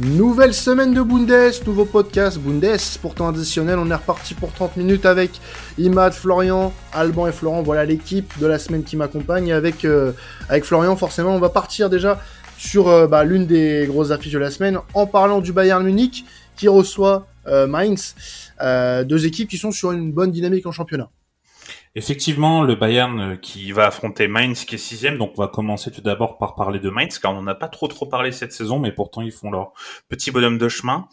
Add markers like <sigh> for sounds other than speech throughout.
Nouvelle semaine de Bundes, nouveau podcast Bundes, pourtant additionnel. On est reparti pour 30 minutes avec Imad, Florian, Alban et Florent. Voilà l'équipe de la semaine qui m'accompagne. Avec, euh, avec Florian, forcément, on va partir déjà sur euh, bah, l'une des grosses affiches de la semaine en parlant du Bayern Munich qui reçoit euh, Mainz. deux équipes qui sont sur une bonne dynamique en championnat. Effectivement, le Bayern euh, qui va affronter Mainz qui est sixième, donc on va commencer tout d'abord par parler de Mainz, car on n'a pas trop trop parlé cette saison, mais pourtant ils font leur petit bonhomme de chemin.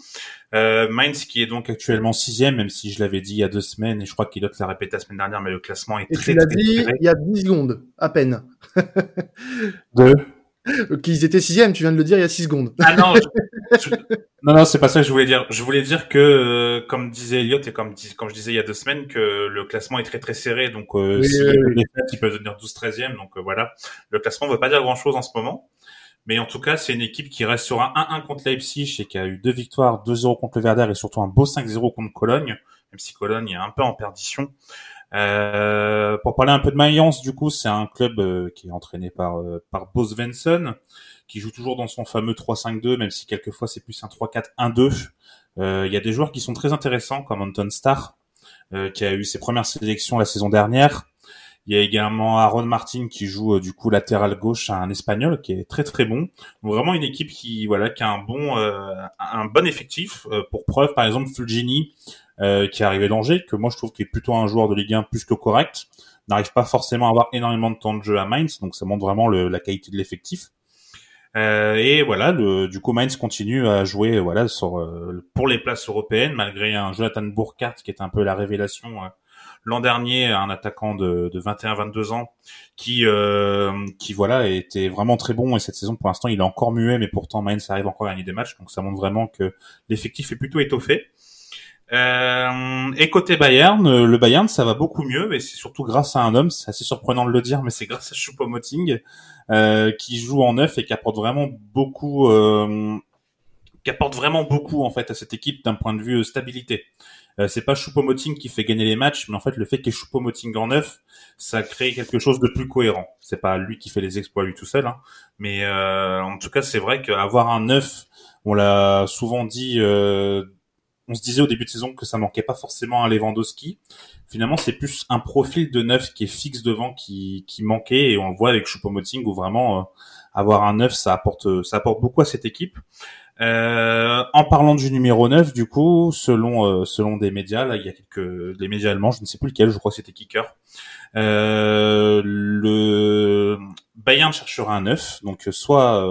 Euh, Mainz qui est donc actuellement sixième, même si je l'avais dit il y a deux semaines, et je crois qu'il l'a répété la semaine dernière, mais le classement est et très, tu l'as dit il y a 10 secondes, à peine. <laughs> <laughs> de <laughs> qu'ils étaient sixième, tu viens de le dire il y a six secondes. Ah non, <laughs> non, non, c'est pas ça que je voulais dire. Je voulais dire que, euh, comme disait Elliot et comme, comme je disais il y a deux semaines, que le classement est très très serré. Donc, euh, si les fêtes, ils peuvent devenir 12-13e. Donc euh, voilà, le classement ne veut pas dire grand-chose en ce moment. Mais en tout cas, c'est une équipe qui reste sur un 1-1 contre Leipzig et qui a eu deux victoires, 2-0 contre le Werder et surtout un beau 5-0 contre Cologne, même si Cologne est un peu en perdition. Euh, pour parler un peu de Mayence, du coup, c'est un club euh, qui est entraîné par euh, par Bo Svensson, qui joue toujours dans son fameux 3-5-2, même si quelquefois c'est plus un 3-4-1-2. Il y a des joueurs qui sont très intéressants, comme Anton Starr, qui a eu ses premières sélections la saison dernière. Il y a également Aaron Martin qui joue du coup latéral gauche un espagnol qui est très très bon. Donc, vraiment une équipe qui voilà qui a un bon un bon effectif. pour preuve par exemple Fulgini euh, qui est arrivé d'Angers, que moi je trouve qu'il est plutôt un joueur de Ligue 1 plus que correct, n'arrive pas forcément à avoir énormément de temps de jeu à Mainz, donc ça montre vraiment le, la qualité de l'effectif. Euh, et voilà, le, du coup Mainz continue à jouer voilà sur euh, pour les places européennes malgré un Jonathan Burkhardt qui est un peu la révélation euh, l'an dernier, un attaquant de, de 21-22 ans qui qui voilà était vraiment très bon et cette saison pour l'instant il est encore muet mais pourtant Mainz arrive encore à gagner des matchs donc ça montre vraiment que l'effectif est plutôt étoffé. Euh, et côté Bayern, euh, le Bayern, ça va beaucoup mieux, mais c'est surtout grâce à un homme. C'est assez surprenant de le dire, mais c'est grâce à Choupo-Moting euh, qui joue en neuf et qui apporte vraiment beaucoup, euh, qui apporte vraiment beaucoup en fait à cette équipe d'un point de vue euh, stabilité. Euh, c'est pas Choupo-Moting qui fait gagner les matchs, mais en fait le fait qu'il y ait Choupo-Moting en neuf, ça crée quelque chose de plus cohérent. C'est pas lui qui fait les exploits lui tout seul, hein, mais en tout cas c'est vrai qu'avoir un neuf, on l'a souvent dit on se disait au début de saison que ça manquait pas forcément à Lewandowski. Finalement, c'est plus un profil de neuf qui est fixe devant qui, qui manquait et on le voit avec Choupo-Moting où vraiment euh, avoir un neuf ça apporte ça apporte beaucoup à cette équipe. Euh, en parlant du numéro 9, du coup, selon euh, selon des médias, il y a quelques des médias allemands, je ne sais plus lequel, je crois que c'était Kicker. Euh, le Bayern cherchera un 9, donc soit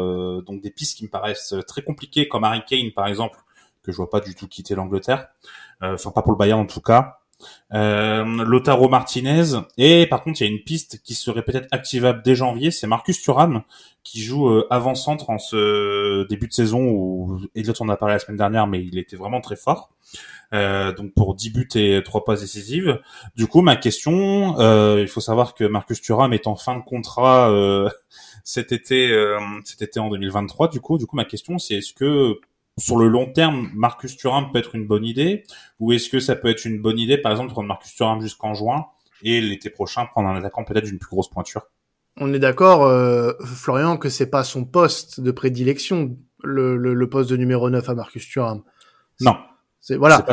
donc des pistes qui me paraissent très compliquées, comme Harry Kane par exemple, que je vois pas du tout quitter l'Angleterre. Euh, enfin, pas pour le Bayern en tout cas. Euh, Lotaro Martinez et par contre il y a une piste qui serait peut-être activable dès janvier, c'est Marcus Thuram qui joue euh, avant-centre en ce début de saison où Elliot en a parlé la semaine dernière mais il était vraiment très fort. Euh, donc pour 10 buts et 3 passes décisives. Du coup ma question, il faut savoir que Marcus Thuram est en fin de contrat <laughs> cet été cet été en 2023 du coup du coup ma question c'est est-ce que sur le long terme, Marcus Thuram peut être une bonne idée Ou est-ce que ça peut être une bonne idée, par exemple, de prendre Marcus Thuram jusqu'en juin et l'été prochain prendre un attaquant peut-être d'une plus grosse pointure? On est d'accord, euh, Florian, que c'est pas son poste de prédilection, le, le, poste de numéro 9 à Marcus Thuram. Non. C'est voilà.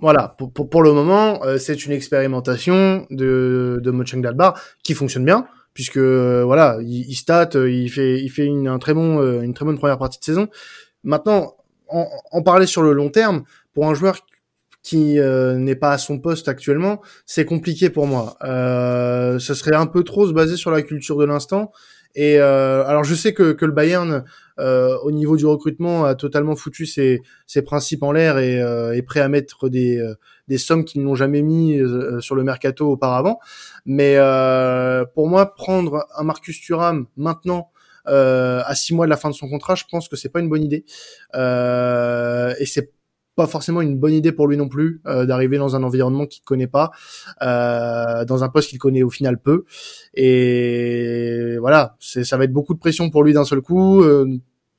Voilà, pour, pour, pour, le moment, euh, c'est une expérimentation de, de Mönchengladbach qui fonctionne bien, puisque euh, voilà, il, il stat, il fait, il fait une, un très bon, une très bonne première partie de saison. Maintenant, en, parler sur le long terme, pour un joueur qui euh, n'est pas à son poste actuellement, c'est compliqué pour moi. Euh, ce serait un peu trop se baser sur la culture de l'instant. Et euh, alors je sais que, que le Bayern, euh, au niveau du recrutement, a totalement foutu ses, ses principes en l'air et est prêt à mettre des, des sommes qu'ils n'ont jamais mis sur le mercato auparavant. Mais pour moi, prendre un Marcus Thuram maintenant euh, à six mois de la fin de son contrat, je pense que c'est pas une bonne idée. Euh, et c'est pas forcément une bonne idée pour lui non plus euh, d'arriver dans un environnement qu'il connaît pas, euh, dans un poste qu'il connaît au final peu. Et voilà, ça va être beaucoup de pression pour lui d'un seul coup. Euh,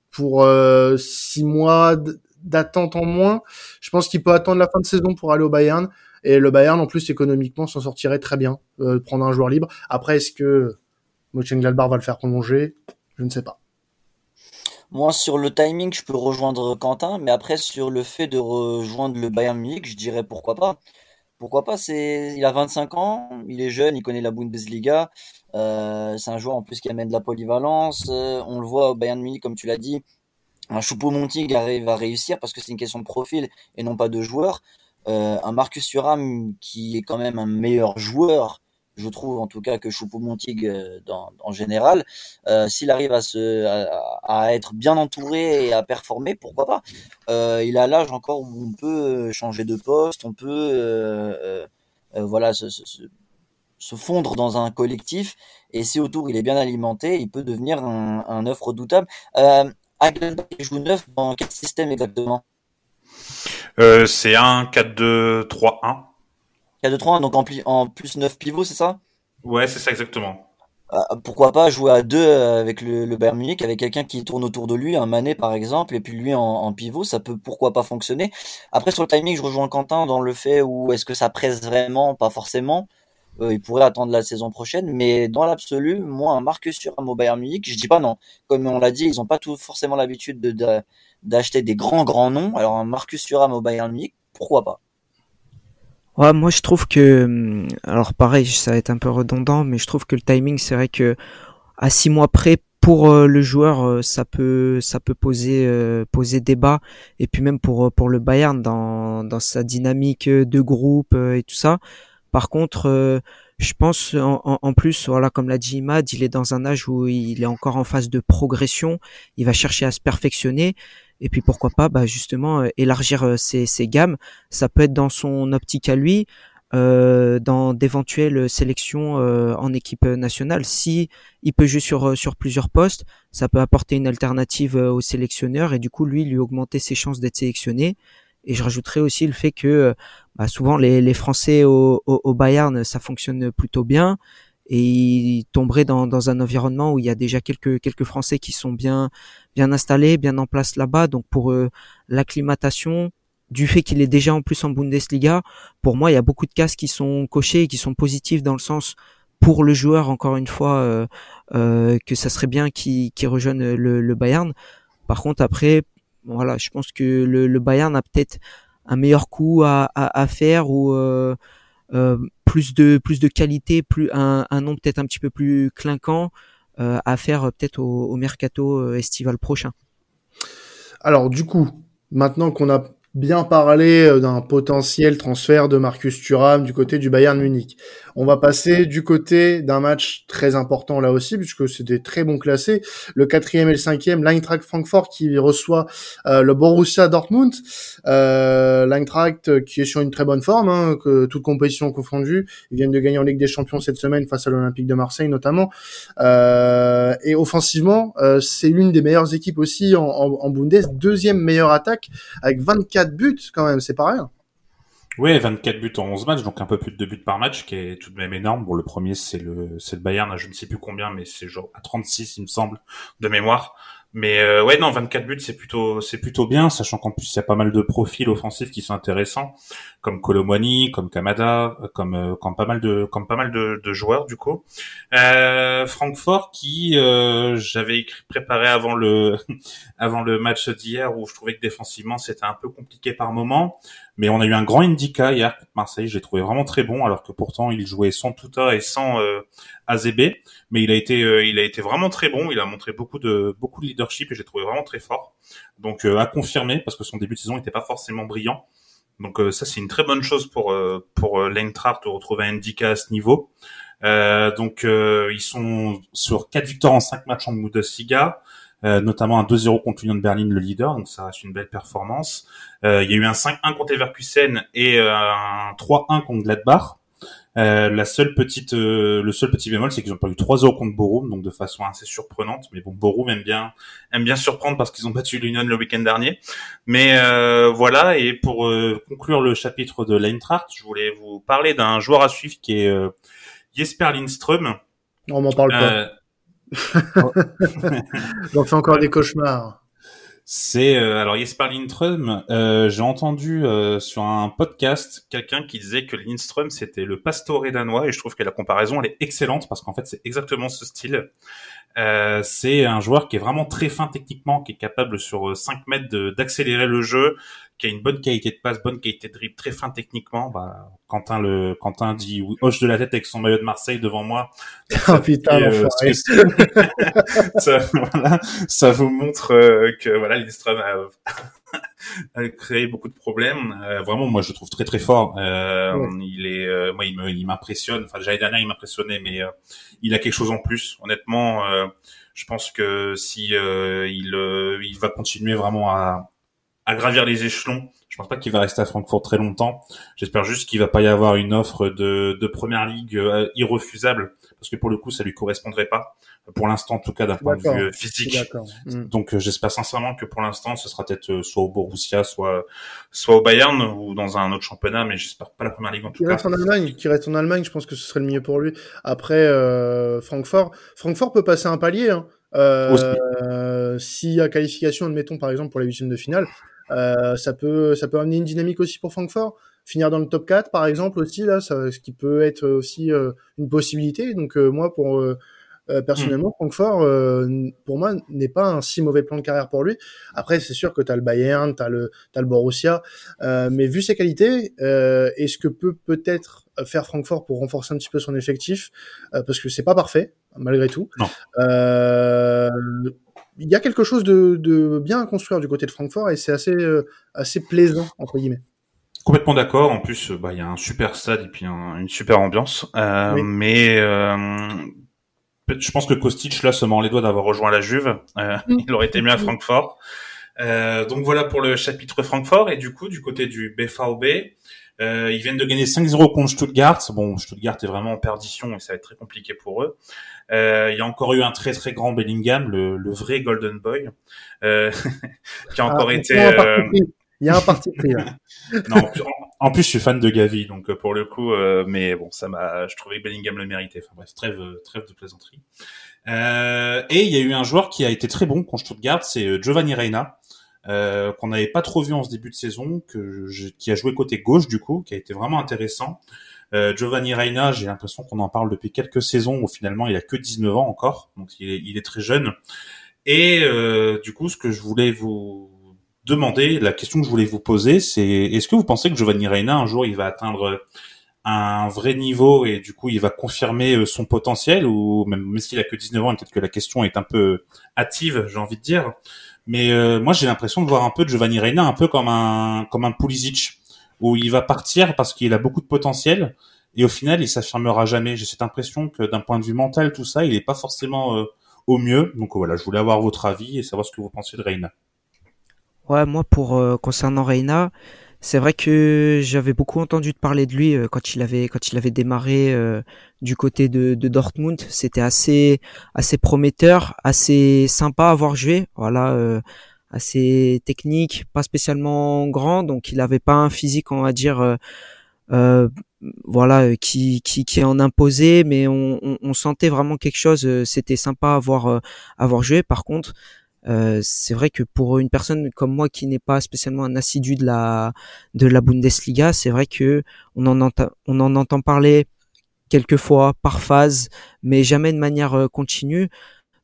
pour euh, six mois d'attente en moins, je pense qu'il peut attendre la fin de saison pour aller au Bayern. Et le Bayern, en plus, économiquement, s'en sortirait très bien, euh, prendre un joueur libre. Après, est-ce que Mönchengladbach va le faire prolonger? Je ne sais pas. Moi, sur le timing, je peux rejoindre Quentin, mais après, sur le fait de rejoindre le Bayern Munich, je dirais pourquoi pas. Pourquoi pas, c'est, il a 25 ans, il est jeune, il connaît la Bundesliga, euh, c'est un joueur en plus qui amène de la polyvalence, euh, on le voit au Bayern Munich, comme tu l'as dit, un Choupo-Moting arrive à réussir parce que c'est une question de profil et non pas de joueur. Euh, un Marcus Thuram qui est quand même un meilleur joueur je trouve en tout cas que Choupo-Moting euh, en général, euh, s'il arrive à se à, être bien entouré et à performer, pourquoi pas euh, Il a l'âge encore où on peut changer de poste, on peut voilà se, fondre dans un collectif et si autour il est bien alimenté, il peut devenir un, œuf redoutable. Euh, joue neuf dans quel système exactement? C'est un 4-2-3-1. 4-2-3, donc en, en plus 9 pivots, c'est ça? Ouais, c'est ça exactement. Ah, pourquoi pas jouer à deux euh, avec le, le Bayern Munich, avec quelqu'un qui tourne autour de lui, un Mané par exemple, et puis lui en, pivot, ça peut pourquoi pas fonctionner. Après sur le timing, je rejoins Quentin dans le fait où est-ce que ça presse vraiment, pas forcément. Euh, il pourrait attendre la saison prochaine, mais dans l'absolu, moi un Marcus Thuram au Bayern Munich, je dis pas non. Comme on l'a dit, ils ont pas tout forcément l'habitude de, d'acheter des grands grands noms. Alors un Marcus Thuram au Bayern Munich, pourquoi pas? Ouais, moi je trouve que, hum, alors pareil, ça va être un peu redondant, mais je trouve que le timing, c'est vrai que à six mois près, pour euh, le joueur, euh, ça peut, ça peut poser, euh, poser débat, et puis même pour pour le Bayern dans dans sa dynamique de groupe et tout ça. Par contre, je pense en, en, plus, voilà, comme l'a dit Imad, il est dans un âge où il est encore en phase de progression. Il va chercher à se perfectionner. Et puis pourquoi pas, bah justement, euh, élargir euh, ses, ses, gammes. Ça peut être dans son optique à lui, euh, dans d'éventuelles sélections en équipe nationale. Si il peut jouer sur sur plusieurs postes, ça peut apporter une alternative au sélectionneur et du coup lui lui augmenter ses chances d'être sélectionné. Et je rajouterais aussi le fait que bah, souvent les, les Français au, au, Bayern ça fonctionne plutôt bien et il tomberait dans, dans un environnement où il y a déjà quelques quelques Français qui sont bien bien installés, bien en place là-bas. Donc pour eux, l'acclimatation, du fait qu'il est déjà en plus en Bundesliga, pour moi, il y a beaucoup de cases qui sont cochées et qui sont positifs dans le sens pour le joueur, encore une fois, euh, euh, que ça serait bien qu'il rejoigne le, le, Bayern. Par contre, après, voilà, je pense que le, le Bayern a peut-être un meilleur coup à, à, à faire ou euh, euh, plus de plus de qualité, plus un, un nom peut-être un petit peu plus clinquant euh, à faire euh, peut-être au, au mercato estival prochain. Alors du coup, maintenant qu'on a bien euh, d'un potentiel transfert de Marcus Thuram du côté du Bayern Munich. On va passer du côté d'un match très important là aussi, puisque c'est des très bons classés. Le quatrième et le cinquième, l'Eintracht Francfort qui reçoit euh, le Borussia Dortmund. Euh, L'Eintracht qui est sur une très bonne forme, hein, que toute compétition confondue. Ils viennent de gagner en Ligue des Champions cette semaine face à l'Olympique de Marseille notamment. Euh, et offensivement, euh, c'est l'une des meilleures équipes aussi en, en, en Bundes, deuxième meilleure attaque avec 24 buts quand même, c'est pas rien. Oui, 24 buts en 11 matchs, donc un peu plus de 2 buts par match, qui est tout de même énorme. Bon, le premier, c'est le, c'est le Bayern, je ne sais plus combien, mais c'est genre à 36, il me semble, de mémoire. Mais euh, ouais, non, 24 buts, c'est plutôt, c'est plutôt bien, sachant qu'en plus il y a pas mal de profils offensifs qui sont intéressants, comme Colomwani, comme Kamada, comme, euh, comme pas mal de, comme pas mal de, de joueurs du coup. Euh, Francfort, qui euh, j'avais préparé avant le, <laughs> avant le match d'hier, où je trouvais que défensivement c'était un peu compliqué par moment, mais on a eu un grand indica hier contre Marseille. J'ai trouvé vraiment très bon, alors que pourtant il jouait sans Tuta et sans euh, AZB, mais il a été, euh, il a été vraiment très bon. Il a montré beaucoup de, beaucoup de leadership et j'ai trouvé vraiment très fort. Donc euh, à confirmer parce que son début de saison n'était pas forcément brillant. Donc euh, ça c'est une très bonne chose pour euh, pour l'Eintracht de retrouver un indica à ce niveau. donc ils sont sur quatre victoires en cinq matchs en Bundesliga. Euh, notamment un 2-0 contre l'Union de Berlin, le leader, donc ça reste une belle performance. Euh, il y a eu un 5-1 contre Leverkusen et euh, un 3-1 contre Gladbach. Euh, la seule petite, euh, le seul petit bémol, c'est qu'ils ont eu 3-0 contre Borum, donc de façon assez surprenante. Mais bon, Borum aime bien, aime bien surprendre parce qu'ils ont battu l'Union le week-end dernier. Mais euh, voilà, et pour conclure le chapitre de l'Eintracht, je voulais vous parler d'un joueur à suivre qui est Jesper Lindström. On m'en parle pas. <laughs> J'en fais encore des cauchemars. C'est euh, alors Jesper Lindström. Euh, J'ai entendu euh, sur un podcast quelqu'un qui disait que Lindström c'était le Pastore danois et je trouve que la comparaison elle est excellente parce qu'en fait c'est exactement ce style. Euh, c'est un joueur qui est vraiment très fin techniquement, qui est capable sur 5 mètres d'accélérer le jeu, qui a une bonne qualité de passe, bonne qualité de dribble, très fin techniquement. Bah, Quentin le Quentin dit hoche de la tête avec son maillot de Marseille devant moi. <laughs> oh putain, euh, <laughs> ça, voilà, ça vous montre euh, que voilà, Lindström a, <laughs> a, créé beaucoup de problèmes. Euh, vraiment, moi, je le trouve très très fort. Euh, Il est, moi, il m'impressionne. Enfin, déjà l'année il m'impressionnait, mais il a quelque chose en plus. Honnêtement, je pense que si il il va continuer vraiment à à gravir les échelons. Je pense pas qu'il va rester à Francfort très longtemps. J'espère juste qu'il va pas y avoir une offre de, de première ligue euh, irrefusable parce que pour le coup ça lui correspondrait pas pour l'instant en tout cas d'un point de vue euh, physique. Mm. Donc euh, j'espère sincèrement que pour l'instant ce sera peut-être soit au Borussia, soit soit au Bayern ou dans un autre championnat, mais j'espère pas la première ligue en tout cas. Reste en Allemagne, qui reste en Allemagne, je pense que ce serait le mieux pour lui. Après euh, Francfort, Francfort peut passer un palier. Hein. Euh, S'il y a qualification, admettons par exemple pour la huitième de finale, ça peut ça peut amener une dynamique aussi pour Francfort. Finir dans le top 4 par exemple aussi là, ça, ce qui peut être aussi euh, une possibilité. Donc euh, moi pour personnellement, mmh. Francfort, pour moi, n'est pas un si mauvais plan de carrière pour lui. Après, c'est sûr que tu as le Bayern, tu as le, as le Borussia, mais vu ses qualités, et ce que peut peut-être faire Francfort pour renforcer un petit peu son effectif, parce que c'est pas parfait, malgré tout. Non il y a quelque chose de, bien à construire du côté de Francfort et c'est assez, euh, assez plaisant, entre guillemets. Complètement d'accord. En plus, bah, il y a un super stade et puis une super ambiance. Euh, Mais euh, je pense que Kostic, là, se mord les doigts d'avoir rejoint la Juve. Euh, mm. Il aurait été mieux à Francfort. Euh, donc voilà pour le chapitre Francfort. Et du coup, du côté du BVB, euh, ils viennent de gagner 5-0 contre Stuttgart. Bon, Stuttgart est vraiment en perdition et ça va être très compliqué pour eux. Euh, il y a encore eu un très très grand Bellingham, le, le vrai Golden Boy, euh, <laughs> qui a ah, encore été. Euh, il y a un parti pris. <laughs> non, en plus, je suis fan de Gavi, donc euh, pour le coup, euh, mais bon, ça m'a, je trouvais que Bellingham le méritait. Enfin bref, trêve, trêve de plaisanterie. et il y a eu un joueur qui a été très bon contre Stuttgart, c'est Giovanni Reina. Euh, qu'on n'avait pas trop vu en ce début de saison, que qui a joué côté gauche du coup, qui a été vraiment intéressant. Euh, Giovanni Reina, j'ai l'impression qu'on en parle depuis quelques saisons où finalement il a que 19 ans encore, donc il est, il est très jeune. Et euh, du coup, ce que je voulais vous demander, la question que je voulais vous poser, c'est est-ce que vous pensez que Giovanni Reina un jour il va atteindre un vrai niveau et du coup il va confirmer euh, son potentiel ou même, même s'il a que 19 ans peut-être que la question est un peu hâtive, j'ai envie de dire. Mais euh, moi j'ai l'impression de voir un peu Giovanni Reina un peu comme un comme un Pulisic où il va partir parce qu'il a beaucoup de potentiel et au final il s'affirmera jamais. J'ai cette impression que d'un point de vue mental tout ça, il est pas forcément euh, au mieux. Donc voilà, je voulais avoir votre avis et savoir ce que vous pensez de Reina. Ouais, moi pour euh, concernant Reina, c'est vrai que j'avais beaucoup entendu parler de lui euh, quand il avait quand il avait démarré du côté de, de Dortmund. C'était assez assez prometteur, assez sympa à voir jouer. Voilà, assez technique, pas spécialement grand, donc il avait pas un physique, on va dire, euh, euh voilà, euh, qui, qui, qui en imposait, mais on, on, sentait vraiment quelque chose. Euh, c'était sympa à voir, à voir jouer. Par contre, euh, c'est vrai que pour une personne comme moi qui n'est pas spécialement un assidu de la de la Bundesliga, c'est vrai que on en entend on en entend parler quelquefois par phase, mais jamais de manière continue.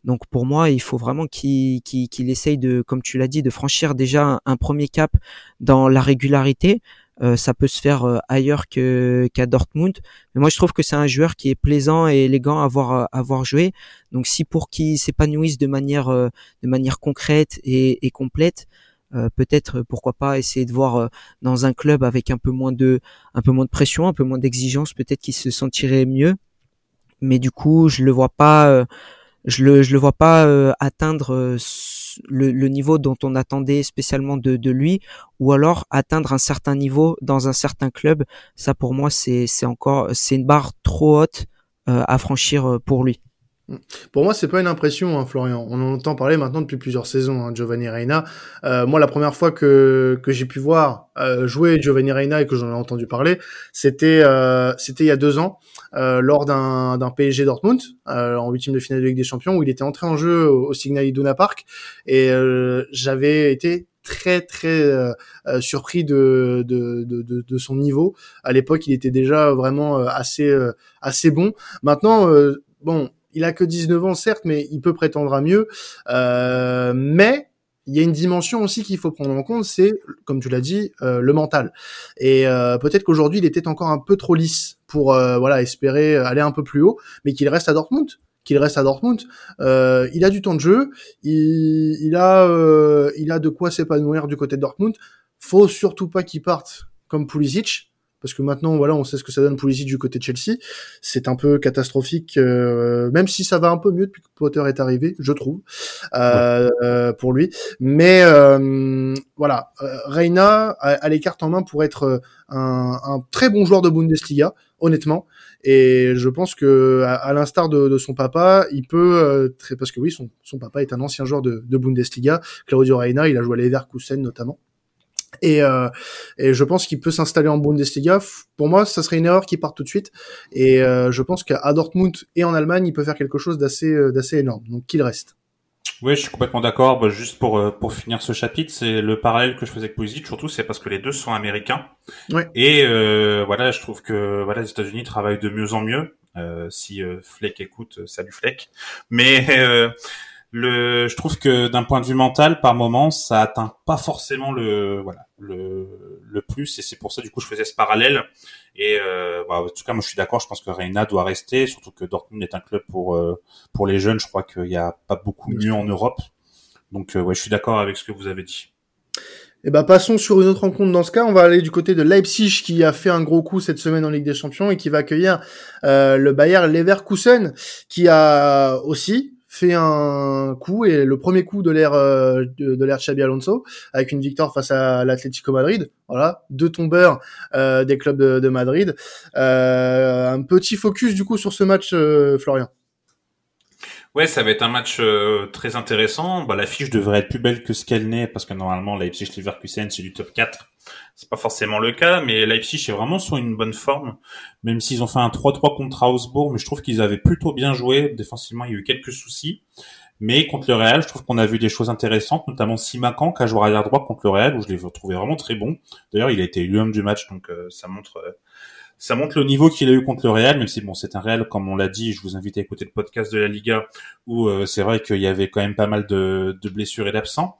Donc pour moi, il faut vraiment qu'il qu'il essaye de, comme tu l'as dit, de franchir déjà un, premier cap dans la régularité. Euh, ça peut se faire euh, ailleurs que qu'à Dortmund, mais moi je trouve que c'est un joueur qui est plaisant et élégant à voir à voir jouer. Donc si pour qu'il s'épanouisse de manière euh, de manière concrète et, et complète, peut-être pourquoi pas essayer de voir dans un club avec un peu moins de un peu moins de pression, un peu moins d'exigence, peut-être qu'il se sentirait mieux. Mais du coup, je le vois pas je le je le vois pas euh, atteindre euh, le, le, niveau dont on attendait spécialement de, de lui ou alors atteindre un certain niveau dans un certain club. Ça pour moi c'est c'est encore c'est une barre trop haute euh, à franchir pour lui pour moi, c'est pas une impression, hein, Florian. On en entend parler maintenant depuis plusieurs saisons, hein, Giovanni Reina. Euh, moi, la première fois que, que j'ai pu voir euh, jouer Giovanni Reina et que j'en ai entendu parler, c'était euh, c'était il y a deux ans, euh, lors d'un d'un PSG Dortmund, euh, en huitième de finale de Ligue des Champions, où il était entré en jeu au, Signal Iduna Park, et euh, j'avais été très très surpris de de, de, de, de, son niveau. À l'époque, il était déjà vraiment assez assez bon. Maintenant, bon il a que 19 ans certes, mais il peut prétendre à mieux. Euh, mais il y a une dimension aussi qu'il faut prendre en compte, c'est, comme tu l'as dit, euh, le mental. Et euh, peut-être qu'aujourd'hui, il était encore un peu trop lisse pour euh, voilà espérer aller un peu plus haut, mais qu'il reste à Dortmund qu'il reste à Dortmund. Il a du temps de jeu, il, a, il a de quoi s'épanouir du côté de Dortmund. Faut surtout pas qu'il parte comme Pulisic, parce que maintenant, voilà, on sait ce que ça donne Pulisic du côté de Chelsea. C'est un peu catastrophique, euh, même si ça va un peu mieux depuis que Potter est arrivé, je trouve, euh, euh pour lui. Mais euh, voilà, Reina a, les cartes en main pour être un, très bon joueur de Bundesliga, honnêtement. Et je pense que, à, l'instar de, son papa, il peut, très, parce que oui, son, son papa est un ancien joueur de, de Bundesliga, Claudio Reina, il a joué à Leverkusen notamment. Et, euh, et, je pense qu'il peut s'installer en Bundesliga. Pour moi, ça serait une erreur qui part tout de suite. Et euh, je pense qu'à Dortmund et en Allemagne, il peut faire quelque chose d'assez euh, d'assez énorme. Donc qu'il reste. Oui, je suis complètement d'accord. Bah, juste pour euh, pour finir ce chapitre, c'est le parallèle que je faisais avec Pulisic, surtout c'est parce que les deux sont américains. Ouais. Et euh, voilà, je trouve que voilà, les États-Unis travaillent de mieux en mieux. si Fleck écoute, salut Fleck. Mais le, je trouve que d'un point de vue mental, par moment, ça atteint pas forcément le, voilà, le, le plus, et c'est pour ça du coup je faisais ce parallèle. Et euh, bah, en tout cas, moi je suis d'accord. Je pense que Reina doit rester, surtout que Dortmund est un club pour euh, pour les jeunes. Je crois qu'il n'y a pas beaucoup mieux en Europe. Donc euh, ouais, je suis d'accord avec ce que vous avez dit. Et eh ben passons sur une autre rencontre dans ce cas. On va aller du côté de Leipzig qui a fait un gros coup cette semaine en Ligue des Champions et qui va accueillir euh, le Bayer Leverkusen qui a aussi fait un coup et le premier coup de l'ère euh, de, l'ère Alonso avec une victoire face à l'Atlético Madrid. Voilà, deux tombeurs euh, des clubs de, Madrid. Euh, un petit focus du coup sur ce match, Florian. Ouais, ça va être un match très intéressant. Bah, l'affiche devrait être plus belle que ce qu'elle n'est parce que normalement Leipzig-Leverkusen c'est du top 4 c'est pas forcément le cas, mais Leipzig est vraiment sur une bonne forme, même s'ils ont fait un 3-3 contre Augsbourg, mais je trouve qu'ils avaient plutôt bien joué. Défensivement, il y a eu quelques soucis. Mais contre le Real, je trouve qu'on a vu des choses intéressantes, notamment Simakan, qui a joué arrière droit contre le Real, où je l'ai trouvé vraiment très bon. D'ailleurs, il a été élu homme du match, donc euh, ça montre euh, ça montre le niveau qu'il a eu contre le Real, même si bon, c'est un Real, comme on l'a dit, je vous invite à écouter le podcast de la Liga, où euh, c'est vrai qu'il y avait quand même pas mal de, de blessures et d'absents.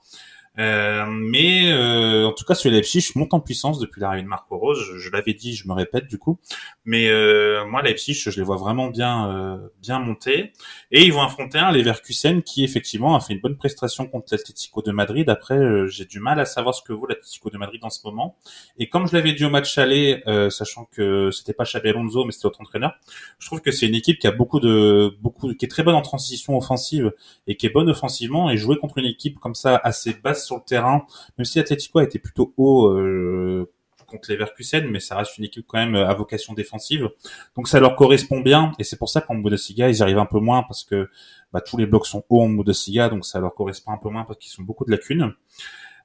Euh, mais euh, en tout cas, ce Leipzig monte en puissance depuis l'arrivée de Marco Rose. Je, je l'avais dit, je me répète du coup. Mais euh, moi, Leipzig, je les vois vraiment bien, euh, bien monter. Et ils vont affronter un Leverkusen qui effectivement a fait une bonne prestation contre l'Atlético de Madrid. Après, euh, j'ai du mal à savoir ce que vaut l'Atlético de Madrid en ce moment. Et comme je l'avais dit au match aller, sachant que c'était pas Xabi Alonso, mais c'était autre entraîneur, je trouve que c'est une équipe qui a beaucoup de, beaucoup, qui est très bonne en transition offensive et qui est bonne offensivement. Et jouer contre une équipe comme ça assez basse sur le terrain, même si Atletico a été plutôt haut euh, contre les Verkusen, mais ça reste une équipe quand même euh, à vocation défensive. Donc ça leur correspond bien, et c'est pour ça qu'en Bundesliga, ils arrivent un peu moins, parce que bah, tous les blocs sont hauts en Bundesliga, donc ça leur correspond un peu moins, parce qu'ils ont beaucoup de lacunes.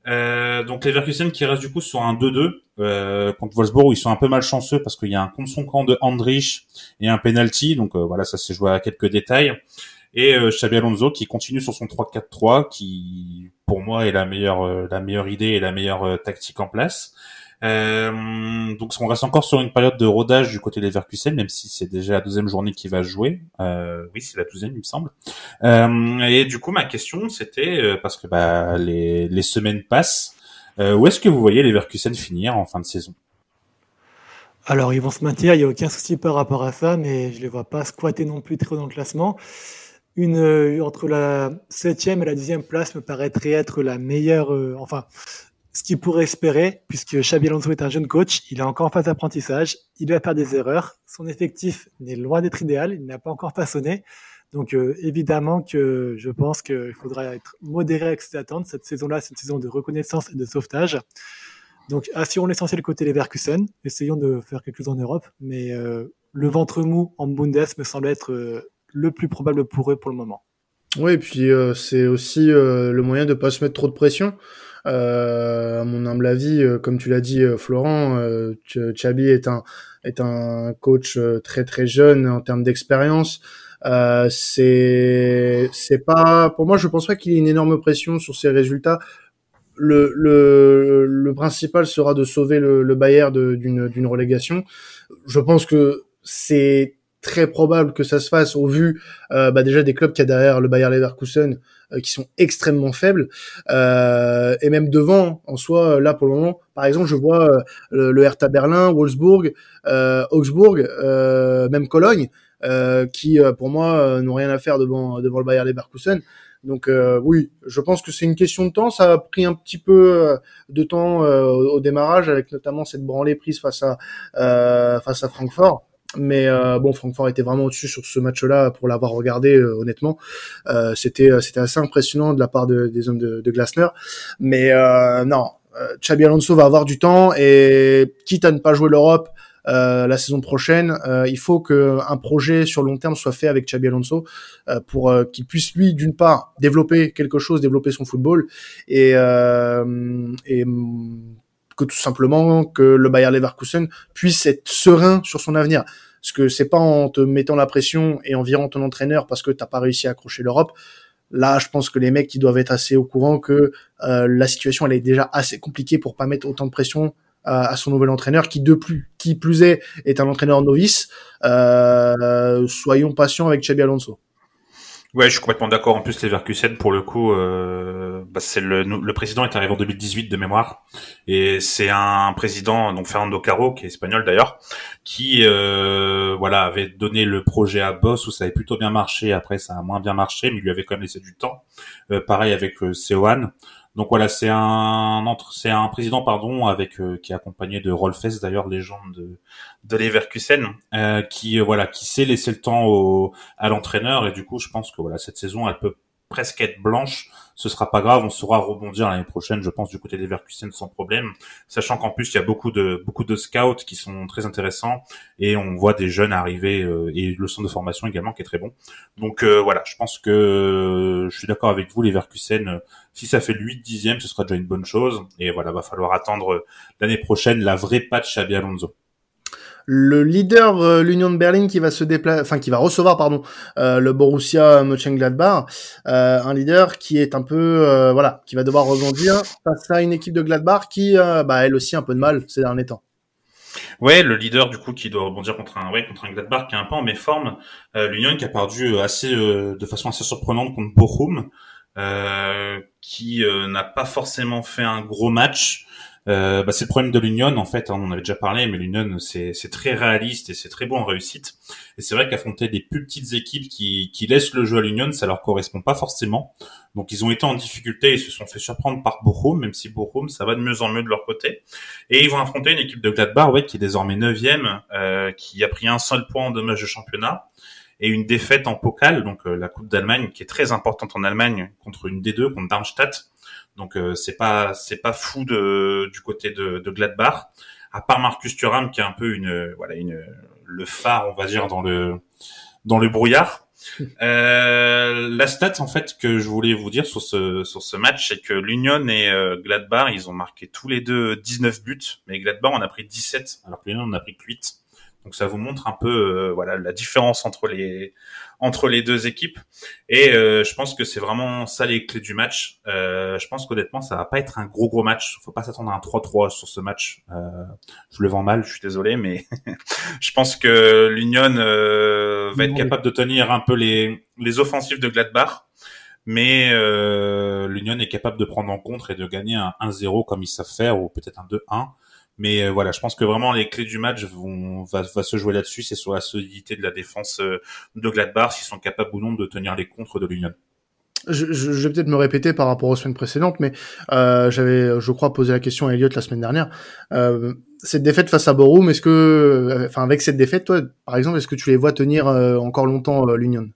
Euh, donc les Verkusen qui restent du coup sur un 2-2 euh, contre Wolfsburg ils sont un peu malchanceux parce qu'il y a un contre son camp de Andrich et un penalty donc voilà ça s'est joué à quelques détails et euh, Xabi Alonso qui continue sur son 3-4-3 qui pour moi est la meilleure euh, la meilleure idée et la meilleure euh, tactique en place. Euh, donc on reste encore sur une période de rodage du côté des Verkusen, même si c'est déjà la deuxième journée qui va jouer. Euh, oui, c'est la deuxième, il me semble. Et du coup, ma question, c'était parce que bah, les, les semaines passent. où est-ce que vous voyez les Verkusen finir en fin de saison? Alors, ils vont se maintenir. Il n'y a aucun souci par rapport à ça, mais je les vois pas squatter non plus trop dans le classement une euh, entre la septième et la dixième place me paraîtrait être la meilleure, euh, enfin, ce qu'il pourrait espérer, puisque Xabi Alonso est un jeune coach, il est encore en phase d'apprentissage, il doit faire des erreurs, son effectif n'est loin d'être idéal, il n'a pas encore façonné, donc euh, évidemment que je pense qu'il faudra être modéré avec ses attentes. Cette saison-là, c'est une saison de reconnaissance et de sauvetage. Donc assurons l'essentiel côté Leverkusen, essayons de faire quelque chose en Europe, mais le ventre mou en Bundes me semble être le plus probable pour eux pour le moment. Oui, et puis euh, c'est aussi euh, le moyen de pas se mettre trop de pression. Euh, à mon humble avis, comme tu l'as dit, Florent, Chabi est un est un coach très très jeune en termes d'expérience. c'est c'est pas pour moi, je pense pas qu'il y ait une énorme pression sur ses résultats. Le, le, le principal sera de sauver le, le Bayern d'une relégation. Je pense que c'est très probable que ça se fasse au vu euh, bah déjà des clubs qu'il y a derrière le Bayer Leverkusen euh, qui sont extrêmement faibles euh, et même devant en soi là pour le moment par exemple je vois le, le, Hertha Berlin Wolfsburg Augsbourg même Cologne qui pour moi n'ont rien à faire devant devant le Bayer Leverkusen donc oui, je pense que c'est une question de temps. Ça a pris un petit peu de temps au, démarrage, avec notamment cette branlée prise face à face à Francfort. Mais euh, bon, Francfort était vraiment au-dessus sur ce match-là pour l'avoir regardé. Euh, honnêtement, euh, c'était c'était assez impressionnant de la part de, des hommes de, de Glasner. Mais non, Xabi Alonso va avoir du temps et quitte à ne pas jouer l'Europe. la saison prochaine, il faut que un projet sur long terme soit fait avec Xabi Alonso pour qu'il puisse lui d'une part développer quelque chose, développer son football et, et que tout simplement que le Bayer Leverkusen puisse être serein sur son avenir. Parce que c'est pas en te mettant la pression et en virant ton entraîneur parce que t'as pas réussi à accrocher l'Europe. Là, je pense que les mecs ils doivent être assez au courant que euh, la situation elle est déjà assez compliquée pour pas mettre autant de pression à, son nouvel entraîneur qui de plus qui plus est est un entraîneur novice. Euh, soyons patients avec Xabi Alonso. Ouais, je suis complètement d'accord. En plus, Leverkusen, pour le coup, euh, bah, c'est le, le président est arrivé en 2018 de mémoire, et c'est un président, donc Fernando Caro, qui est espagnol d'ailleurs, qui euh, voilà avait donné le projet à Boss où ça avait plutôt bien marché. Après, ça a moins bien marché, mais il lui avait quand même laissé du temps. Euh, pareil avec euh. Donc voilà, c'est un c'est un président pardon avec euh, qui est accompagné de Rolfes d'ailleurs légende de de Leverkusen euh, qui euh, voilà qui sait laisser le temps au, à l'entraîneur. Et du coup je pense que voilà cette saison elle peut presque être blanche, ce sera pas grave, on saura rebondir l'année prochaine, je pense du côté des Verkusen sans problème, sachant qu'en plus il y a beaucoup de beaucoup de scouts qui sont très intéressants et on voit des jeunes arriver euh, et le centre de formation également qui est très bon. Donc euh, voilà, je pense que euh, je suis d'accord avec vous les Verkusen si ça fait le 8 dixième, ce sera déjà une bonne chose. Et voilà, va falloir attendre l'année prochaine la vraie patch à Alonso le leader euh, l'Union de Berlin qui va se déplacer, enfin qui va recevoir pardon euh, le Borussia Mönchengladbach, euh, un leader qui est un peu euh, voilà, qui va devoir rebondir face à une équipe de Gladbach qui bah elle aussi un peu de mal ces derniers temps. Ouais, le leader du coup qui doit rebondir contre un ouais contre un Gladbach qui est un peu en méforme, l'Union qui a perdu assez de façon assez surprenante contre Bochum, qui n'a pas forcément fait un gros match. Euh, bah, c'est le problème de l'Union en fait. Hein, on en avait déjà parlé, mais l'Union c'est très réaliste et c'est très beau en réussite. Et c'est vrai qu'affronter des plus petites équipes qui, qui laissent le jeu à l'Union, ça leur correspond pas forcément. Donc ils ont été en difficulté, ils se sont fait surprendre par Bochum, même si Bochum ça va de mieux en mieux de leur côté. Et ils vont affronter une équipe de Gladbach, ouais, qui est désormais neuvième, euh, qui a pris un seul point en dommage de championnat et une défaite en Pokal, donc euh, la Coupe d'Allemagne, qui est très importante en Allemagne contre une D2, contre Darmstadt. Donc euh, c'est pas c'est pas fou de du côté de, de Gladbach. À part Marcus Thuram qui est un peu une voilà une le phare on va dire dans le dans le brouillard. <laughs> Euh, la stat en fait que je voulais vous dire sur ce sur ce match, c'est que l'Union et euh, Gladbach, ils ont marqué tous les deux 19 buts, mais Gladbach on a pris 17, alors que l'Union on a pris que 8. Donc ça vous montre un peu euh, voilà la différence entre les entre les deux équipes et euh, je pense que c'est vraiment ça les clés du match. Euh, je pense qu'honnêtement ça va pas être un gros gros match. Faut pas s'attendre à un 3-3 sur ce match. je le vends mal, je suis désolé, mais <laughs> je pense que l'Union va être capable de tenir un peu les les offensives de Gladbach mais euh, l'Union est capable de prendre en compte et de gagner un 1-0 comme ils savent faire, ou peut-être un 2-1. Mais euh, voilà, je pense que vraiment les clés du match vont va, va se jouer là-dessus, c'est sur la solidité de la défense euh, de Gladbach, s'ils sont capables ou non de tenir les contres de l'Union. Je, vais peut-être me répéter par rapport aux semaines précédentes, mais euh, j'avais, je crois, posé la question à Elliot la semaine dernière. Cette défaite face à Borum, est-ce que, enfin, avec cette défaite, toi, par exemple, est-ce que tu les vois tenir encore longtemps l'Union?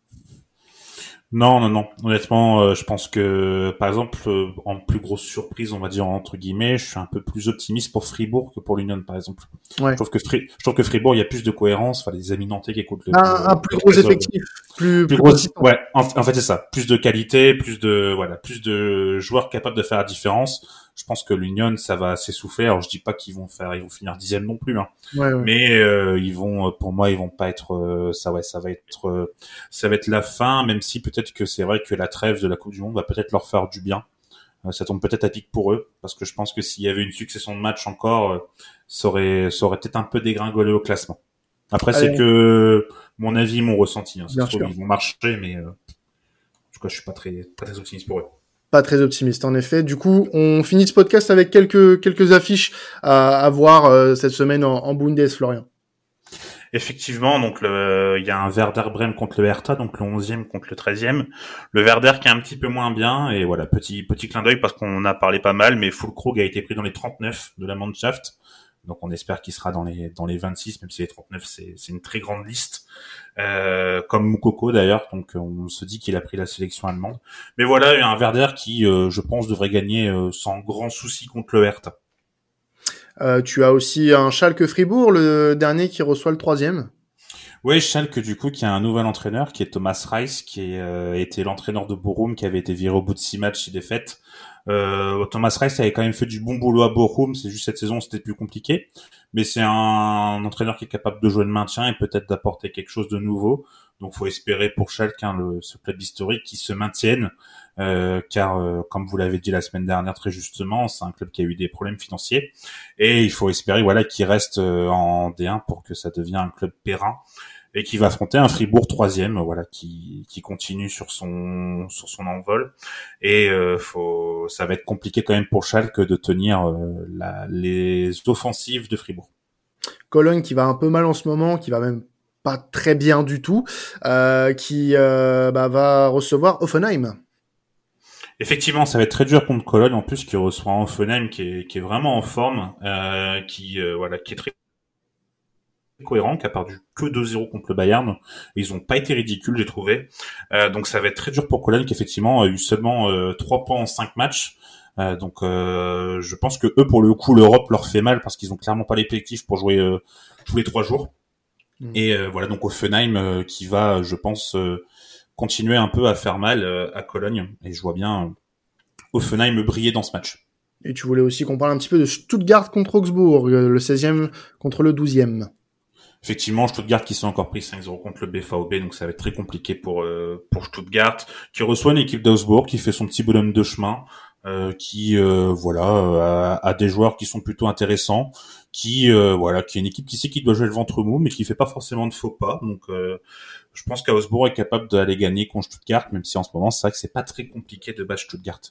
Non, non, non. Honnêtement, euh, je pense que, par exemple, euh, en plus grosse surprise, on va dire entre guillemets, je suis un peu plus optimiste pour Fribourg que pour l'Union, par exemple. Ouais. Je trouve que je trouve que Fribourg, il y a plus de cohérence. Enfin, les amis nantais qui écoutent le, un, un plus gros effectif, plus, plus, gros. Ouais, en, fait, c'est ça. Plus de qualité, plus de voilà, plus de joueurs capables de faire la différence je pense que l'Union ça va s'essouffler. Alors je dis pas qu'ils vont faire, ils vont finir dixième non plus, hein. ouais, ouais. mais euh, ils vont, pour moi, ils vont pas être, euh, ça ouais, ça va être, euh, ça va être la fin, même si peut-être que c'est vrai que la trêve de la Coupe du Monde va peut-être leur faire du bien. ça tombe peut-être à pic pour eux, parce que je pense que s'il y avait une succession de matchs encore, ça aurait, ça aurait peut-être un peu dégringolé au classement. Après, c'est que mon avis, mon ressenti. Hein. Bien sûr. Ils vont marcher, mais euh, en tout cas, je suis pas très, pas très optimiste pour eux. Pas très optimiste, en effet. Du coup, on finit ce podcast avec quelques, quelques affiches à, à voir euh, cette semaine en, en Florian. Effectivement, donc il y a un Werder Bremen contre le Hertha, donc le 11e contre le 13e. Le Werder qui est un petit peu moins bien, et voilà, petit petit clin d'œil parce qu'on a parlé pas mal, mais Fulkrug a été pris dans les 39 de la Mannschaft. Donc on espère qu'il sera dans les dans les 26, même si les 39 c'est c'est une très grande liste, euh, comme Moukoko d'ailleurs. Donc on se dit qu'il a pris la sélection allemande. Mais voilà, il y a un Werder qui, euh, je pense, devrait gagner euh, sans grand souci contre le Hertha. Euh, tu as aussi un Schalke Fribourg, le dernier qui reçoit le troisième. Oui, Schalke du coup qui a un nouvel entraîneur qui est Thomas Reis, qui euh, été l'entraîneur de Borum, qui avait été viré au bout de six matchs et défaites. Euh, Thomas Reis avait quand même fait du bon boulot à Borum, c'est juste cette saison c'était plus compliqué, mais c'est un, entraîneur qui est capable de jouer le maintien et peut-être d'apporter quelque chose de nouveau. Donc faut espérer pour Schalke hein, ce club historique qui se maintienne. Euh, car euh, comme vous l'avez dit la semaine dernière très justement, c'est un club qui a eu des problèmes financiers. Et il faut espérer voilà qu'il reste en D1 pour que ça devienne un club périn et qui va affronter un Fribourg troisième, voilà, qui, qui continue sur son sur son envol. Et faut, ça va être compliqué quand même pour Schalke de tenir la, les offensives de Fribourg. Cologne qui va un peu mal en ce moment, qui va même pas très bien du tout, euh, qui euh, bah, va recevoir Offenheim. Effectivement, ça va être très dur contre Cologne en plus qui reçoit Offenheim qui est, qui est vraiment en forme, euh, qui euh, voilà, qui est très cohérent, qui a perdu que 2-0 contre le Bayern. Ils ont pas été ridicules, j'ai trouvé. Euh, donc ça va être très dur pour Cologne qui effectivement a eu seulement euh, 3 points en 5 matchs. Euh, donc je pense que eux pour le coup l'Europe leur fait mal parce qu'ils ont clairement pas l'effectif pour jouer tous les trois jours. Mm. Et voilà donc Offenheim qui va, je pense, continuer un peu à faire mal euh, à Cologne. Et je vois bien euh, Offenheim briller dans ce match. Et tu voulais aussi qu'on parle un petit peu de Stuttgart contre Augsbourg, euh, le 16e contre le 12e. Effectivement, Stuttgart qui s'est encore pris 5-0 contre le BVB, donc ça va être très compliqué pour pour Stuttgart, qui reçoit une équipe d'Augsbourg, qui fait son petit bonhomme de chemin, qui voilà a, des joueurs qui sont plutôt intéressants, qui voilà qui est une équipe qui sait qu'il doit jouer le ventre mou, mais qui fait pas forcément de faux pas, donc je pense qu'Ausbourg est capable d'aller gagner contre Stuttgart, même si en ce moment, c'est vrai que c'est pas très compliqué de battre Stuttgart.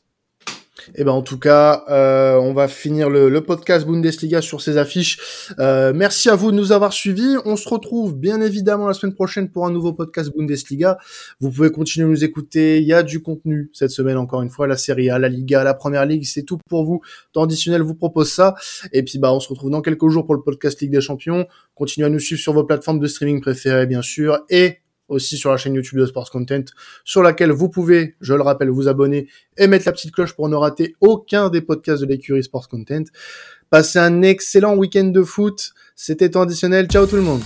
Eh ben en tout cas, euh, on va finir le, le, podcast Bundesliga sur ces affiches. Euh, merci à vous de nous avoir suivis. On se retrouve bien évidemment la semaine prochaine pour un nouveau podcast Bundesliga. Vous pouvez continuer à nous écouter. Il y a du contenu cette semaine encore une fois. La Serie A, la Liga, la Première Ligue, c'est tout pour vous. Temps additionnel vous propose ça. Et puis bah on se retrouve dans quelques jours pour le podcast Ligue des Champions. Continuez à nous suivre sur vos plateformes de streaming préférées bien sûr et aussi sur la chaîne YouTube de Sports Content, sur laquelle vous pouvez, je le rappelle, vous abonner et mettre la petite cloche pour ne rater aucun des podcasts de l'écurie Sports Content. Passez un excellent week-end de foot. C'était temps additionnel. Ciao tout le monde.